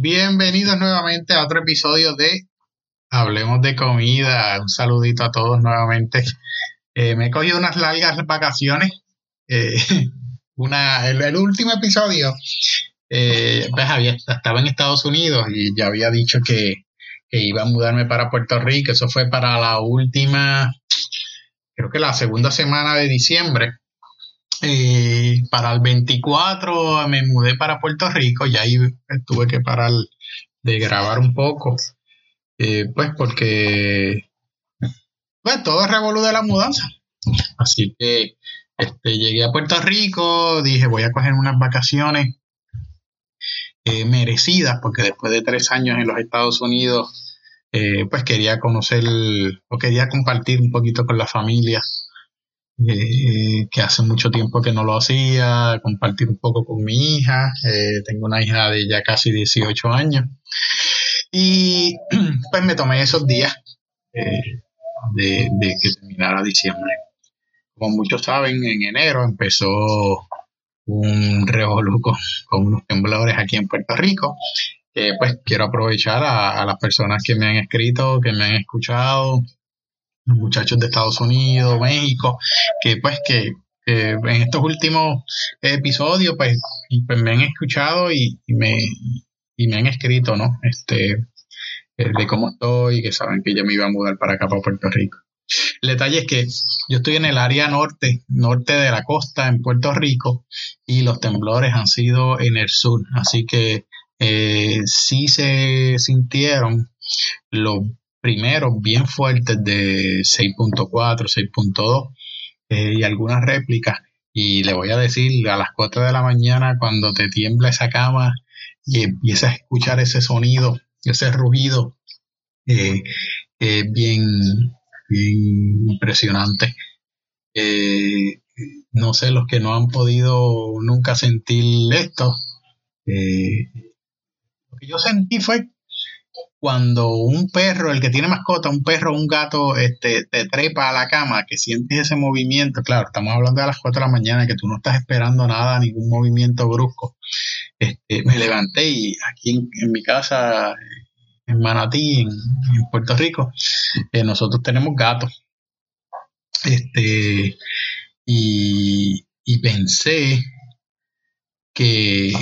Bienvenidos nuevamente a otro episodio de Hablemos de Comida. Un saludito a todos nuevamente. Eh, me he cogido unas largas vacaciones. Eh, una, el, último episodio eh, pues había, estaba en Estados Unidos y ya había dicho que, que, iba a mudarme para Puerto Rico. Eso fue para la última, creo que la segunda semana de diciembre. Eh, para el 24 me mudé para Puerto Rico y ahí tuve que parar de grabar un poco, eh, pues porque pues todo es revolú de la mudanza. Así que este, llegué a Puerto Rico, dije voy a coger unas vacaciones eh, merecidas porque después de tres años en los Estados Unidos, pues quería conocer o quería compartir un poquito con la familia eh, que hace mucho tiempo que no lo hacía, compartir un poco con mi hija. Eh, tengo una hija de ya casi 18 años. Y pues me tomé esos días eh, de, que terminara diciembre. Como muchos saben, en enero empezó un revoluco con unos temblores aquí en Puerto Rico. pues quiero aprovechar a las personas que me han escrito, que me han escuchado, muchachos de Estados Unidos, México, que pues que, en estos últimos episodios pues, pues me han escuchado y, me, y me han escrito, ¿no? Este, eh, de cómo estoy, que saben que yo me iba a mudar para acá, para Puerto Rico. El detalle es que yo estoy en el área norte, norte de la costa, en Puerto Rico, y los temblores han sido en el sur, así que eh, sí se sintieron los primeros bien fuertes de 6.4, 6.2 eh, y algunas réplicas. Y le voy a decir, a las 4 de la mañana, cuando te tiembla esa cama y empiezas a escuchar ese sonido, ese rugido, eh, bien, bien impresionante. Eh, no sé, los que no han podido nunca sentir esto, lo que yo sentí fue cuando un perro, el que tiene mascota, un perro o un gato, este, te trepa a la cama, que sientes ese movimiento, claro, estamos hablando de las 4 de la mañana, que tú no estás esperando nada, ningún movimiento brusco. Este, me levanté y aquí en, mi casa, en Manatí, en, Puerto Rico, eh, nosotros tenemos gatos. Este, y, y pensé que,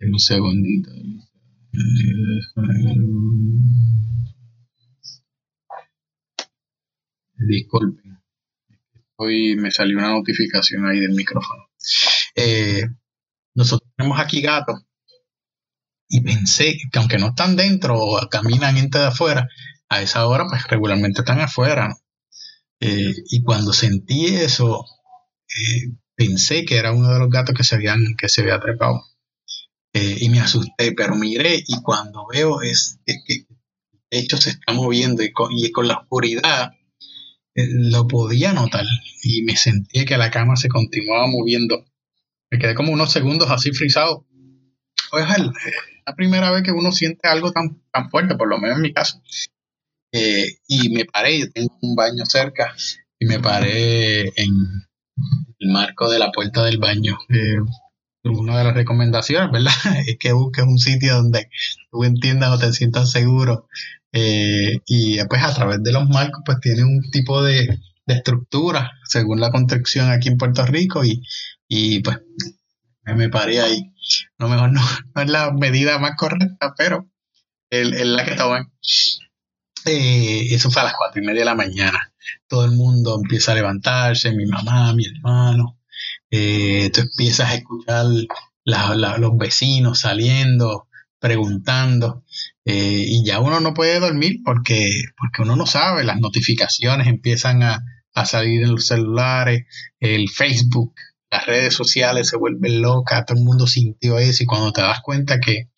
un segundito, Disculpen. Hoy me salió una notificación ahí del micrófono. Eh, nosotros tenemos aquí gatos y pensé que aunque no están dentro o caminan entre de afuera, a esa hora pues regularmente están afuera. Eh, y cuando sentí eso, eh, pensé que era uno de los gatos que se habían que se había trepado. Eh, y me asusté, pero miré y cuando veo es, que el techo se está moviendo y con, la oscuridad eh, lo podía notar y me sentí que la cama se continuaba moviendo. Me quedé como unos segundos así frisado. Es la primera vez que uno siente algo tan, tan fuerte, por lo menos en mi caso. Eh, y me paré, yo tengo un baño cerca y me paré en el marco de la puerta del baño una de las recomendaciones, ¿verdad? Es que busques un sitio donde tú entiendas o te sientas seguro. Eh, y pues a través de los marcos, pues tiene un tipo de, estructura según la construcción aquí en Puerto Rico y, y pues me paré ahí. No, mejor no, no es la medida más correcta, pero es, la que toman. Eh, eso fue a las cuatro y media de la mañana. Todo el mundo empieza a levantarse, mi mamá, mi hermano, eh, tú empiezas a escuchar los vecinos saliendo, preguntando, eh, y ya uno no puede dormir porque, porque uno no sabe, las notificaciones empiezan a, salir en los celulares, el Facebook, las redes sociales se vuelven locas, todo el mundo sintió eso y cuando te das cuenta que,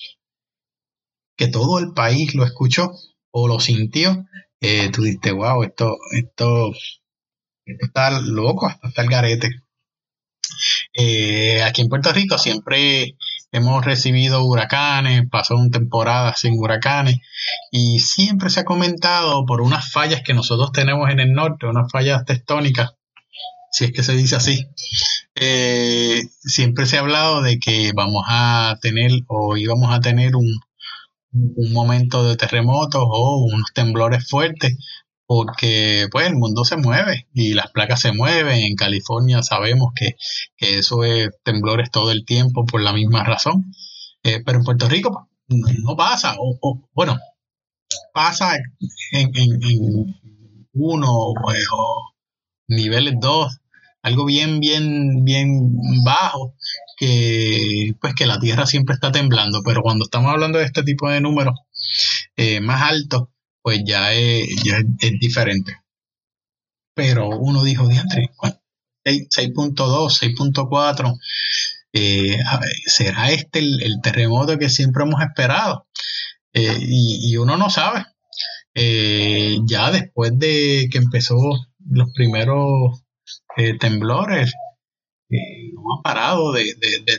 que todo el país lo escuchó o lo sintió, eh, tú dices, wow, esto, esto, esto está loco, hasta el garete. Eh, aquí en Puerto Rico siempre hemos recibido huracanes, pasó una temporada sin huracanes y siempre se ha comentado por unas fallas que nosotros tenemos en el norte, unas fallas tectónicas, si es que se dice así. Eh, siempre se ha hablado de que vamos a tener o íbamos a tener un, un momento de terremotos o unos temblores fuertes, porque pues el mundo se mueve y las placas se mueven. En California sabemos que, eso es temblores todo el tiempo por la misma razón. Eh, pero en Puerto Rico no pasa, o, bueno, pasa en, en, uno o niveles dos, algo bien, bien, bien bajo, que pues que la Tierra siempre está temblando, pero cuando estamos hablando de este tipo de números eh, más altos, pues ya es, ya es, diferente. Pero uno dijo, diantre, 6.2, 6.4, eh, ¿será este el, terremoto que siempre hemos esperado? Eh, y, uno no sabe. ya después de que empezó los primeros temblores, no ha parado de,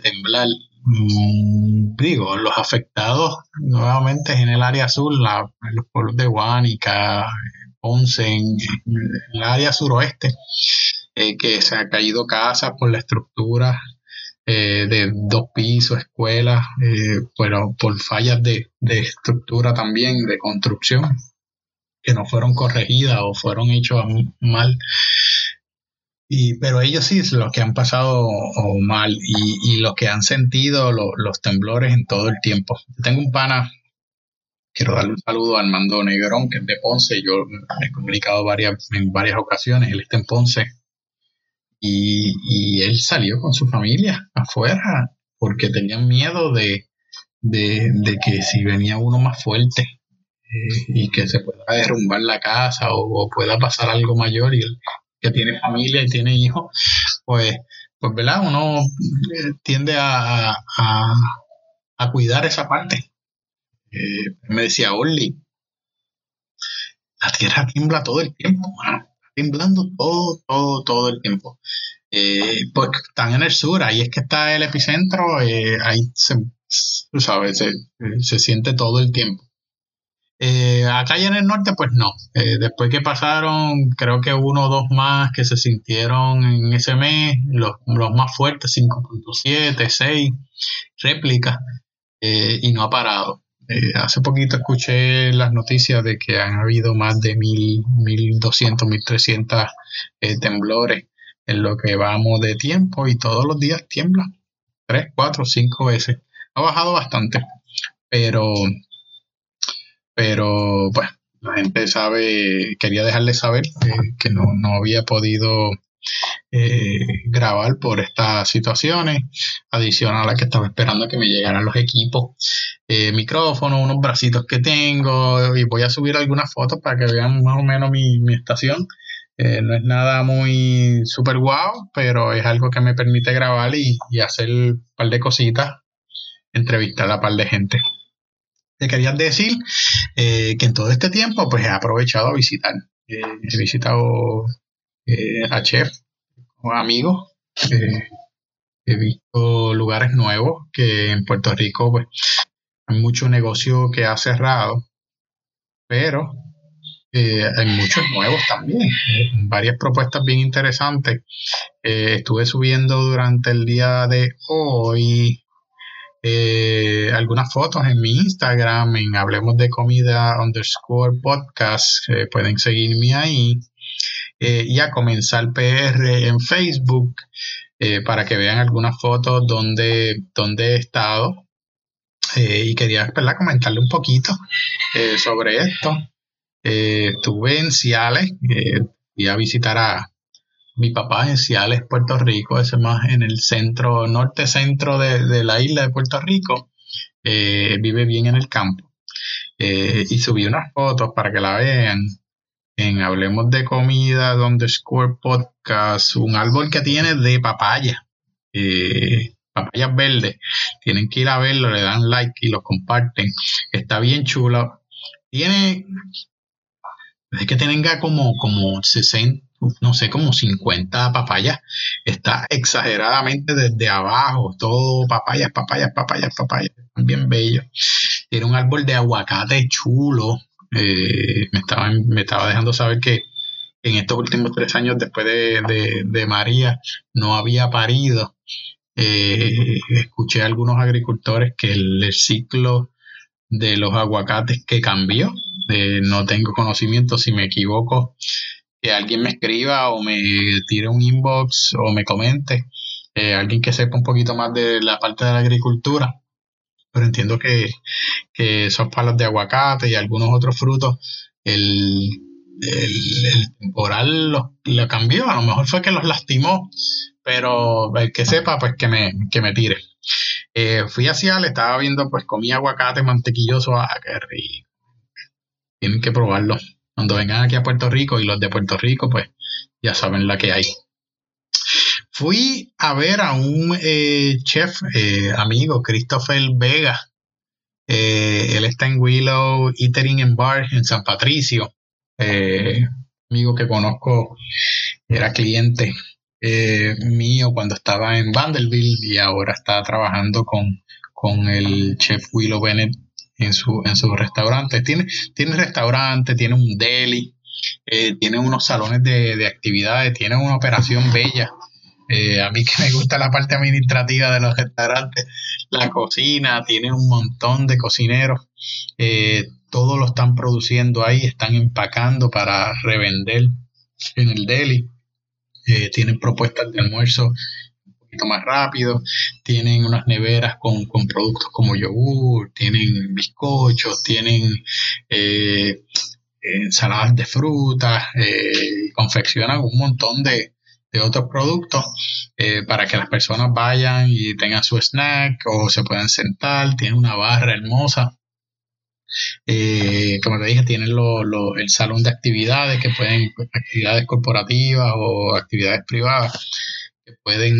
temblar. Mm, digo, los afectados nuevamente en el área sur, los pueblos de Guánica, Ponce, en, el área suroeste, eh, que se ha caído casas por la estructura eh, de dos pisos, escuelas, eh, pero por fallas de, de estructura también, de construcción, que no fueron corregidas o fueron hechas mal. Y, pero ellos sí, los que han pasado mal y, y los que han sentido los temblores en todo el tiempo. tengo un pana, quiero darle un saludo a Armando Negrón, que es de Ponce. Yo me he comunicado varias, en varias ocasiones, él está en Ponce. Y, y él salió con su familia afuera porque tenían miedo de, de, de que si venía uno más fuerte eh, y que se pueda derrumbar la casa o, o, pueda pasar algo mayor y él que tiene familia y tiene hijos, pues, pues ¿verdad? Uno eh, tiende a, a, cuidar esa parte. Eh, me decía Orly, la tierra tiembla todo el tiempo, está temblando todo, todo, todo el tiempo. Eh, pues están en el sur, ahí es que está el epicentro, ahí se, sabes, se siente todo el tiempo. Eh, acá y en el norte, pues no. Eh, después que pasaron, creo que uno o dos más que se sintieron en ese mes, los, más fuertes, 5.7, 6 réplicas, eh, y no ha parado. hace poquito escuché las noticias de que han habido más de 1.200, 1.300 temblores en lo que vamos de tiempo y todos los días tiembla. 3, 4, 5 veces. Ha bajado bastante, pero pero pues la gente sabe, quería dejarle saber que no, había podido eh, grabar por estas situaciones, adicional a la que estaba esperando que me llegaran los equipos, eh, micrófonos, unos bracitos que tengo y voy a subir algunas fotos para que vean más o menos mi, estación. Eh, no es nada muy super guau, pero es algo que me permite grabar y, y hacer un par de cositas, entrevistar a un par de gente. Te quería decir eh, que en todo este tiempo pues he aprovechado a visitar. Eh, he visitado eh, a Chef amigos. he visto lugares nuevos que en Puerto Rico pues hay mucho negocio que ha cerrado, pero hay muchos nuevos también. varias propuestas bien interesantes. estuve subiendo durante el día de hoy eh, algunas fotos en mi Instagram, en Hablemos de Comida underscore podcast, eh, pueden seguirme ahí. Eh, y a comenzar PR en Facebook para que vean algunas fotos donde, donde he estado. y quería comentarle un poquito sobre esto. estuve en Ciales, fui a visitar a, mi papá en Ciales, Puerto Rico, ese más en el centro, norte centro de, la isla de Puerto Rico, eh, vive bien en el campo. Eh, y subí unas fotos para que la vean en Hablemos de Comida, donde Score Podcast, un árbol que tiene de papaya, eh, papayas verdes. Tienen que ir a verlo, le dan like y lo comparten. Está bien chulo. Tiene, es que tenga como, como 60 no sé, como 50 papayas. Está exageradamente desde abajo, todo papayas, papayas, papayas, papayas. Bien bello. Tiene un árbol de aguacate chulo. Eh, me, estaba, me estaba dejando saber que en estos últimos tres años después de, María no había parido. Eh, escuché a algunos agricultores que el, ciclo de los aguacates que cambió. no tengo conocimiento si me equivoco, que alguien me escriba o me tire un inbox o me comente, eh, alguien que sepa un poquito más de la parte de la agricultura. Pero entiendo que, esos palos de aguacate y algunos otros frutos, el, temporal lo, cambió. A lo mejor fue que los lastimó, pero el que sepa, pues que me, que me tire. Eh, fui hacia, le estaba viendo, pues comí aguacate mantequilloso. Ah, qué rico. Tienen que probarlo. Cuando vengan aquí a Puerto Rico y los de Puerto Rico, pues ya saben la que hay. Fui a ver a un eh, chef eh, amigo, Christopher Vega. él está en Willow Eating and Bar en San Patricio. amigo que conozco, era cliente eh, mío cuando estaba en Vanderbilt y ahora está trabajando con, con el chef Willow Bennett en su, en su restaurante. Tiene, tiene restaurante, tiene un deli, eh, tiene unos salones de, actividades, tiene una operación bella. Eh, a mí que me gusta la parte administrativa de los restaurantes, la cocina, tiene un montón de cocineros, todo lo están produciendo ahí, están empacando para revender en el deli. Eh, tienen propuestas de almuerzo poquito más rápido, tienen unas neveras con, productos como yogur, tienen bizcochos, tienen eh, ensaladas de frutas, eh, confeccionan un montón de, otros productos para que las personas vayan y tengan su snack o se puedan sentar, tiene una barra hermosa. Eh, como te dije, tienen el salón de actividades que pueden, actividades corporativas o actividades privadas que pueden,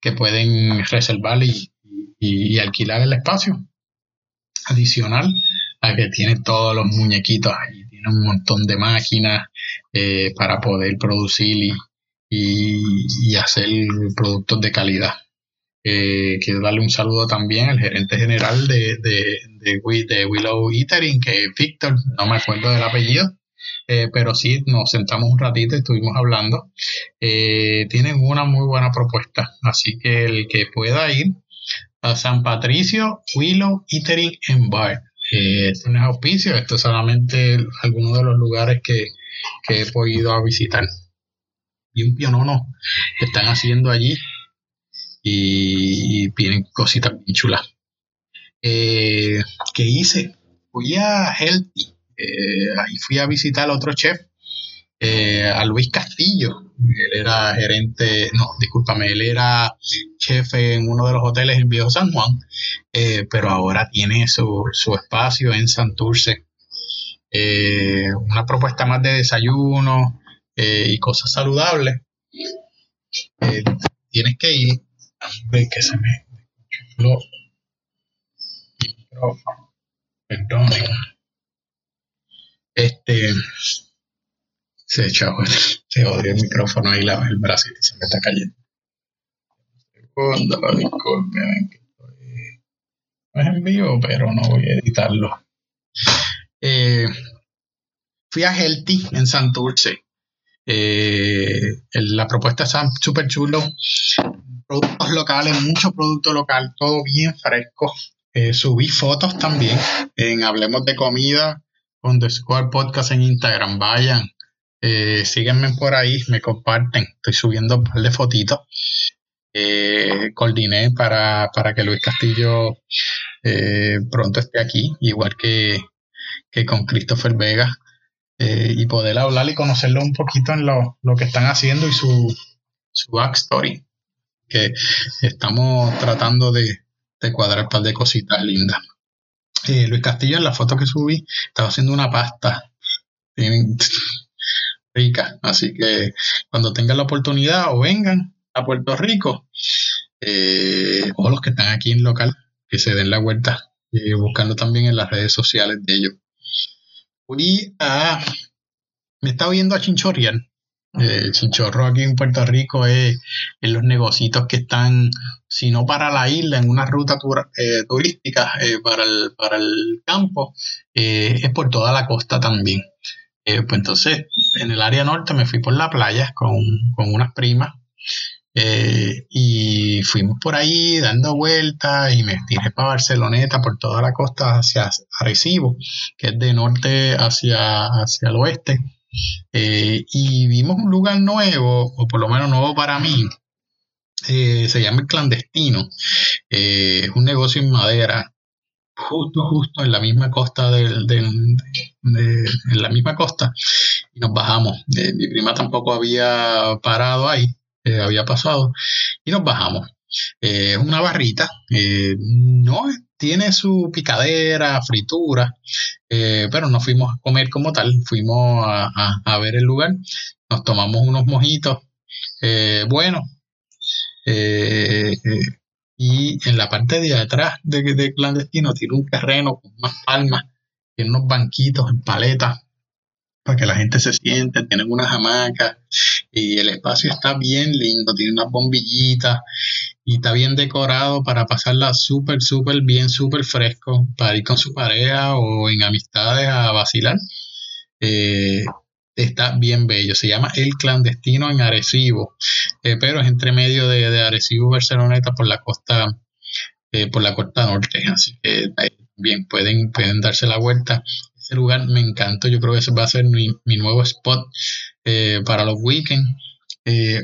que pueden reservar y, alquilar el espacio. Adicional a que tiene todos los muñequitos ahí, tiene un montón de máquinas eh, para poder producir y hacer productos de calidad. Eh, quiero darle un saludo también al gerente general de, de, Willow Eatering, que es Víctor, no me acuerdo del apellido, eh, pero sí nos sentamos un ratito y estuvimos hablando. Eh, tienen una muy buena propuesta, así que el que pueda ir a San Patricio, Willow Eatering en Bar. esto no es auspicio, esto es solamente algunos de los lugares que, que he podido visitar. Y un pionono están haciendo allí y, vienen cositas chulas. Eh, ¿Qué hice? Fui a Healthy, eh, ahí fui a visitar a otro chef, eh, a Luis Castillo. Él era gerente, no, discúlpame, él era chef en uno de los hoteles en Viejo San Juan, pero ahora tiene su, su espacio en Santurce. una propuesta más de desayuno y cosas saludables. tienes que ir Hombre, que se me. Perdonen. Este. Se echó, se odió el micrófono ahí, la, el y se me está cayendo. Segundo, disculpen, que estoy. Es en vivo, pero no voy a editarlo. Eh, fui a Healthy en Santurce. Eh, la propuesta está súper chulo productos locales, mucho producto local, todo bien fresco. Eh, subí fotos también en Hablemos de Comida Square Podcast en Instagram. Vayan, eh, síguenme por ahí, me comparten. Estoy subiendo un par de fotitos. Eh, coordiné para, que Luis Castillo pronto esté aquí, igual que, con Christopher Vega, y poder hablar y conocerlo un poquito en lo, que están haciendo y su, su backstory que estamos tratando de, cuadrar un par de cositas lindas. Eh, Luis Castillo, en la foto que subí, estaba haciendo una pasta rica. Así que cuando tengan la oportunidad o vengan a Puerto Rico, eh, o los que están aquí en local, que se den la vuelta, eh, buscando también en las redes sociales de ellos. Me estaba viendo a Chinchorrial eh, chinchorro aquí en Puerto Rico es en los negocios que están, si no para la isla, en una ruta eh, turística eh, para, el, para el campo, es por toda la costa también. pues entonces, en el área norte me fui por la playa con, unas primas. Eh, y fuimos por ahí dando vueltas y me tiré para Barceloneta por toda la costa hacia Arecibo, que es de norte hacia, hacia el oeste. Eh, y vimos un lugar nuevo, o por lo menos nuevo para mí, eh, se llama el clandestino. es un negocio en madera justo, justo en la misma costa del, en la misma costa y nos bajamos. Eh, mi prima tampoco había parado ahí, eh, había pasado y nos bajamos. Eh, es una barrita, no tiene su picadera, fritura, pero no fuimos a comer como tal, fuimos a, ver el lugar, nos tomamos unos mojitos, bueno, y en la parte de atrás de, clandestino tiene un terreno con unas palmas, tiene unos banquitos en paletas para que la gente se siente, tienen unas hamacas y el espacio está bien lindo, tiene unas bombillitas y está bien decorado para pasarla súper, súper bien, súper fresco, para ir con su pareja o en amistades a vacilar. Eh, está bien bello. Se llama El Clandestino en Arecibo, eh, pero es entre medio de, de Arecibo y Barceloneta por la costa, eh, por la costa norte. Así que bien, pueden, pueden darse la vuelta. Ese lugar me encantó. Yo creo que ese va a ser mi, nuevo spot eh, para los weekends.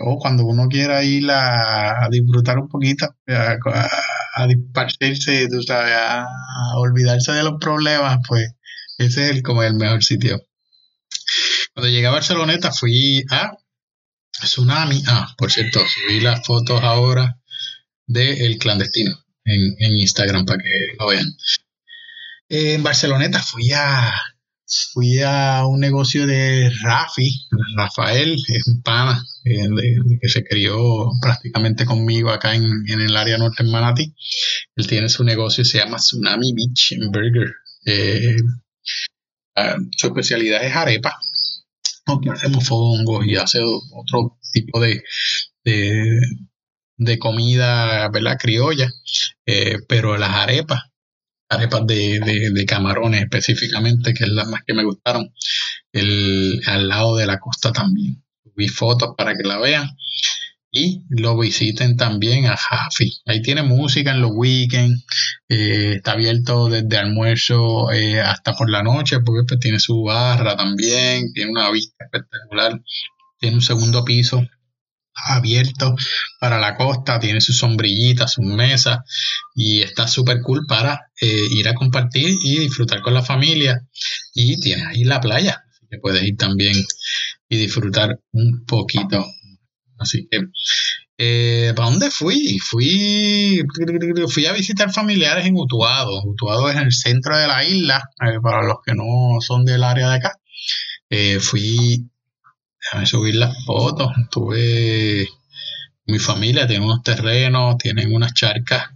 o cuando uno quiera ir a, disfrutar un poquito, a, a, disparcerse, a, olvidarse de los problemas, pues ese es el, como el mejor sitio. Cuando llegué a Barceloneta fui a Tsunami. Ah, por cierto, subí las fotos ahora de El Clandestino en, Instagram para que lo vean. En Barceloneta fui a fui a un negocio de Rafi, Rafael, es un pana eh, que se crió prácticamente conmigo acá en, el área norte en Manatí. Él tiene su negocio, se llama Tsunami Beach Burger. Eh, ah, su especialidad es arepa, aunque hacemos hongos y hace otro tipo de, de, comida, ¿verdad? Criolla, eh, pero las arepas, arepas de, camarones específicamente, que es las más que me gustaron, el, al lado de la costa también. Vi fotos para que la vean y lo visiten también a Jafi. Ahí tiene música en los weekends, eh, está abierto desde almuerzo eh, hasta por la noche, porque pues, tiene su barra también, tiene una vista espectacular, tiene un segundo piso abierto para la costa, tiene sus sombrillitas, sus mesas y está súper cool para eh, ir a compartir y disfrutar con la familia y tiene ahí la playa, que puedes ir también y disfrutar un poquito Así que, eh, ¿para dónde fui? Fui, fui a visitar familiares en Utuado. Utuado es el centro de la isla, eh, para los que no son del área de acá. Eh, fui, déjame subir las fotos. Tuve, mi familia tiene unos terrenos, tienen unas charcas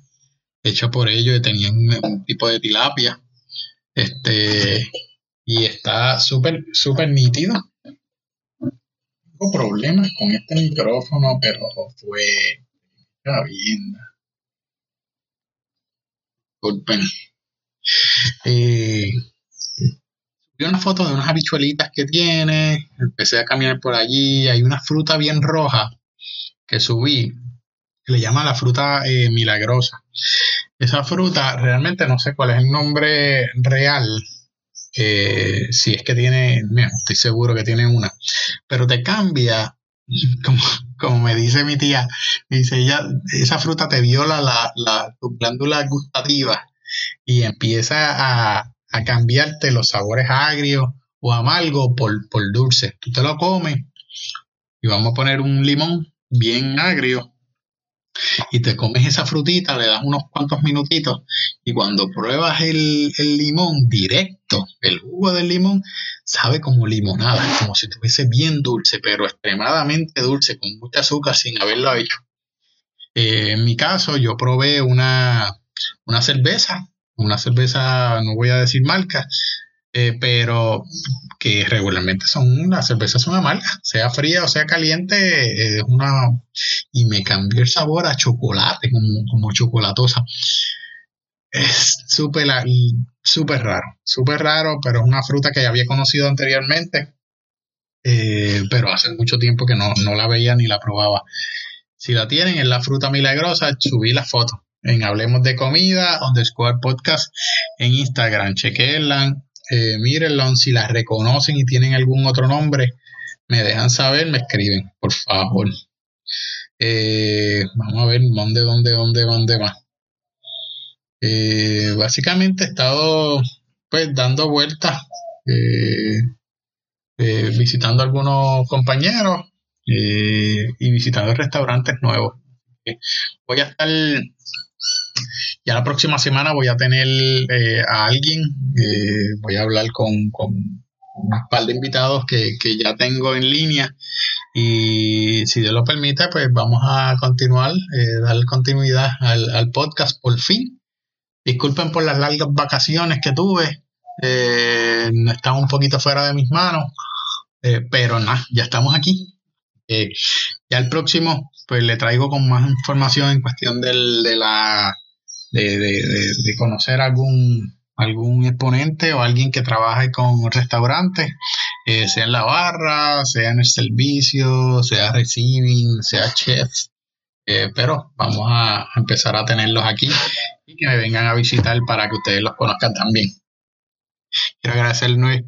hechas por ellos y tenían un, tipo de tilapia. Este, y está súper, súper nítido problemas con este micrófono, pero fue bien. Disculpen. Eh, vi una foto de unas habichuelitas que tiene. Empecé a caminar por allí. Hay una fruta bien roja que subí. Que le llama la fruta eh, milagrosa. Esa fruta realmente no sé cuál es el nombre real eh, si es que tiene, estoy seguro que tiene una, pero te cambia, como, como me dice mi tía, dice ella, esa fruta te viola la, la, tu glándula gustativa y empieza a, a cambiarte los sabores agrios o amargos por, por dulce. Tú te lo comes y vamos a poner un limón bien agrio y te comes esa frutita, le das unos cuantos minutitos y cuando pruebas el, limón directo, el jugo del limón, sabe como limonada, como si estuviese bien dulce, pero extremadamente dulce, con mucha azúcar sin haberlo hecho. Eh, en mi caso, yo probé una, una cerveza, una cerveza, no voy a decir marca, eh, pero que regularmente son las cervezas son amargas, sea fría o sea caliente, es una y me cambió el sabor a chocolate, como, como chocolatosa. Es súper súper raro, súper raro, pero es una fruta que ya había conocido anteriormente, eh, pero hace mucho tiempo que no, no la veía ni la probaba. Si la tienen, es la fruta milagrosa, subí la foto en Hablemos de Comida, underscore podcast en Instagram. Chequenla, eh, si la reconocen y tienen algún otro nombre, me dejan saber, me escriben, por favor. Eh, vamos a ver dónde, dónde, dónde, dónde va. Eh, básicamente he estado pues dando vueltas, eh, visitando algunos compañeros y visitando restaurantes nuevos. Voy a estar ya la próxima semana voy a tener a alguien, voy a hablar con, con un par de invitados que, ya tengo en línea y si Dios lo permite, pues vamos a continuar, eh, dar continuidad al, podcast por fin. Disculpen por las largas vacaciones que tuve, eh, están un poquito fuera de mis manos, eh, pero nada, ya estamos aquí. Eh, ya el próximo, pues le traigo con más información en cuestión del, de la de, de, de conocer algún algún exponente o alguien que trabaje con restaurantes, eh, sea en la barra, sea en el servicio, sea receiving, sea chef. Eh, pero vamos a empezar a tenerlos aquí y que me vengan a visitar para que ustedes los conozcan también. Quiero agradecerles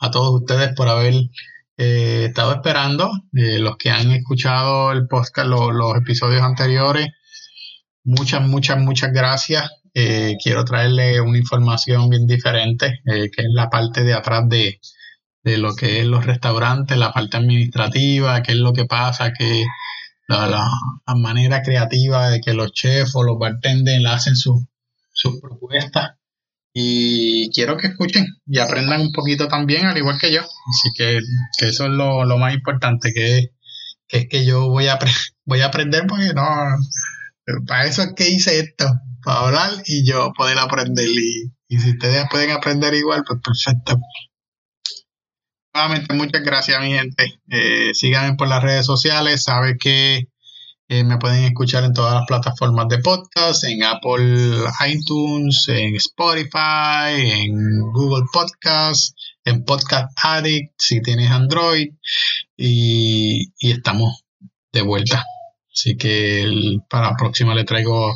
a todos ustedes por haber eh, estado esperando, los que han escuchado el podcast, los episodios anteriores. Muchas, muchas, muchas gracias eh, quiero traerle una información bien diferente, eh, que es la parte de atrás de, lo que es los restaurantes, la parte administrativa, qué es lo que pasa, que la, manera creativa de que los chefs o los bartenders hacen sus propuestas. Y quiero que escuchen y aprendan un poquito también, al igual que yo. Así que, eso es lo, más importante, que, es que yo voy a, voy a aprender porque no, para eso es que hice esto para hablar y yo poder aprender. Y, si ustedes pueden aprender igual, pues perfecto. Nuevamente, muchas gracias, mi gente. Eh, síganme por las redes sociales. Sabe que eh, me pueden escuchar en todas las plataformas de podcast, en Apple iTunes, en Spotify, en Google Podcast, en Podcast Addict, si tienes Android. y estamos de vuelta. Así que para la próxima le traigo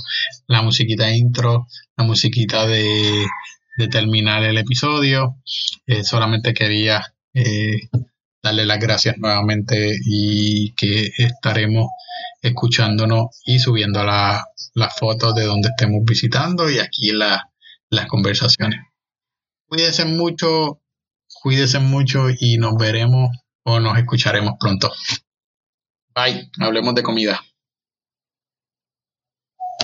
la musiquita intro, la musiquita de, terminar el episodio. Eh, solamente quería eh, darle las gracias nuevamente y que estaremos escuchándonos y subiendo las fotos de donde estemos visitando y aquí las conversaciones. Cuídense mucho, cuídense mucho y nos veremos o nos escucharemos pronto. Bye, hablemos de comida.